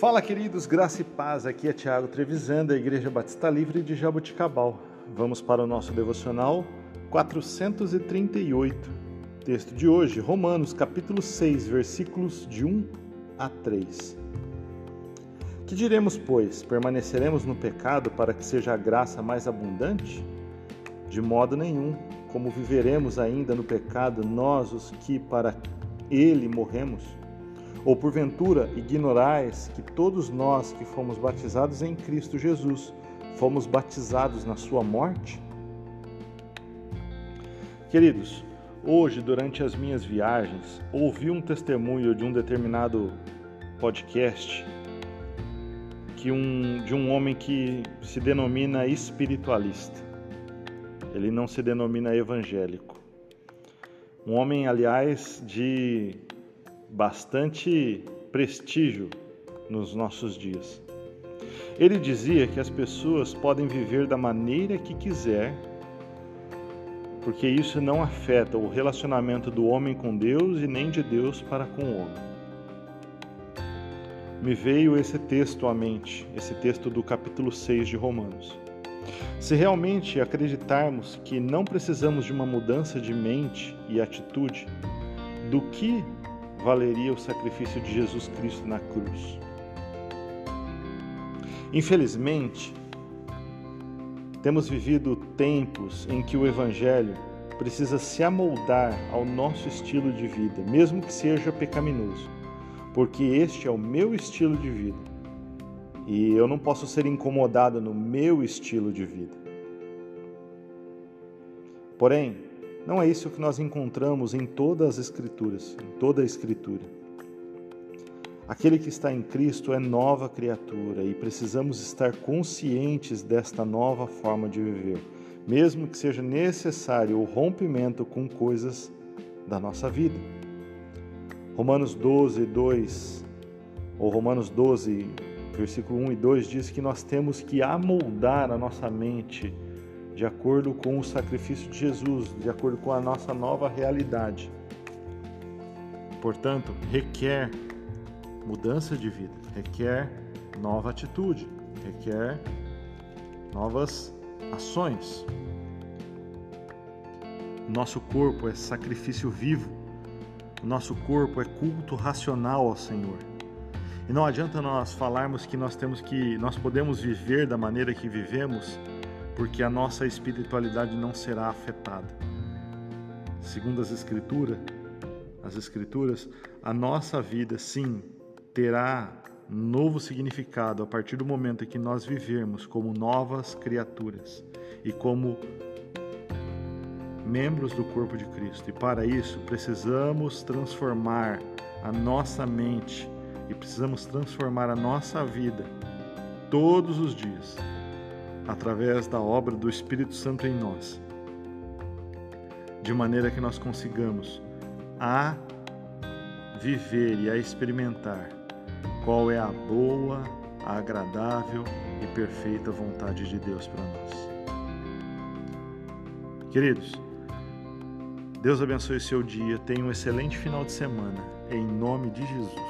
Fala, queridos, graça e paz. Aqui é Tiago Trevisan, da Igreja Batista Livre de Jaboticabal. Vamos para o nosso devocional 438. Texto de hoje, Romanos, capítulo 6, versículos de 1 a 3. Que diremos, pois? Permaneceremos no pecado para que seja a graça mais abundante? De modo nenhum. Como viveremos ainda no pecado, nós os que para ele morremos? Ou porventura ignorais que todos nós que fomos batizados em Cristo Jesus fomos batizados na sua morte? Queridos, hoje durante as minhas viagens ouvi um testemunho de um determinado podcast que um, de um homem que se denomina espiritualista. Ele não se denomina evangélico. Um homem, aliás, de bastante prestígio nos nossos dias. Ele dizia que as pessoas podem viver da maneira que quiser, porque isso não afeta o relacionamento do homem com Deus e nem de Deus para com o homem. Me veio esse texto à mente, esse texto do capítulo 6 de Romanos. Se realmente acreditarmos que não precisamos de uma mudança de mente e atitude, do que valeria o sacrifício de Jesus Cristo na cruz. Infelizmente, temos vivido tempos em que o Evangelho precisa se amoldar ao nosso estilo de vida, mesmo que seja pecaminoso, porque este é o meu estilo de vida e eu não posso ser incomodado no meu estilo de vida. Porém, não é isso que nós encontramos em todas as Escrituras, em toda a Escritura. Aquele que está em Cristo é nova criatura e precisamos estar conscientes desta nova forma de viver, mesmo que seja necessário o rompimento com coisas da nossa vida. Romanos 12, 2, ou Romanos 12, versículo 1 e 2 diz que nós temos que amoldar a nossa mente de acordo com o sacrifício de Jesus, de acordo com a nossa nova realidade. Portanto, requer mudança de vida, requer nova atitude, requer novas ações. Nosso corpo é sacrifício vivo, nosso corpo é culto racional ao Senhor. E não adianta nós falarmos que nós temos que, nós podemos viver da maneira que vivemos porque a nossa espiritualidade não será afetada. Segundo as escrituras, as escrituras, a nossa vida sim terá novo significado a partir do momento em que nós vivermos como novas criaturas e como membros do corpo de Cristo. E para isso precisamos transformar a nossa mente e precisamos transformar a nossa vida todos os dias através da obra do Espírito Santo em nós, de maneira que nós consigamos a viver e a experimentar qual é a boa, a agradável e perfeita vontade de Deus para nós. Queridos, Deus abençoe o seu dia, tenha um excelente final de semana, em nome de Jesus.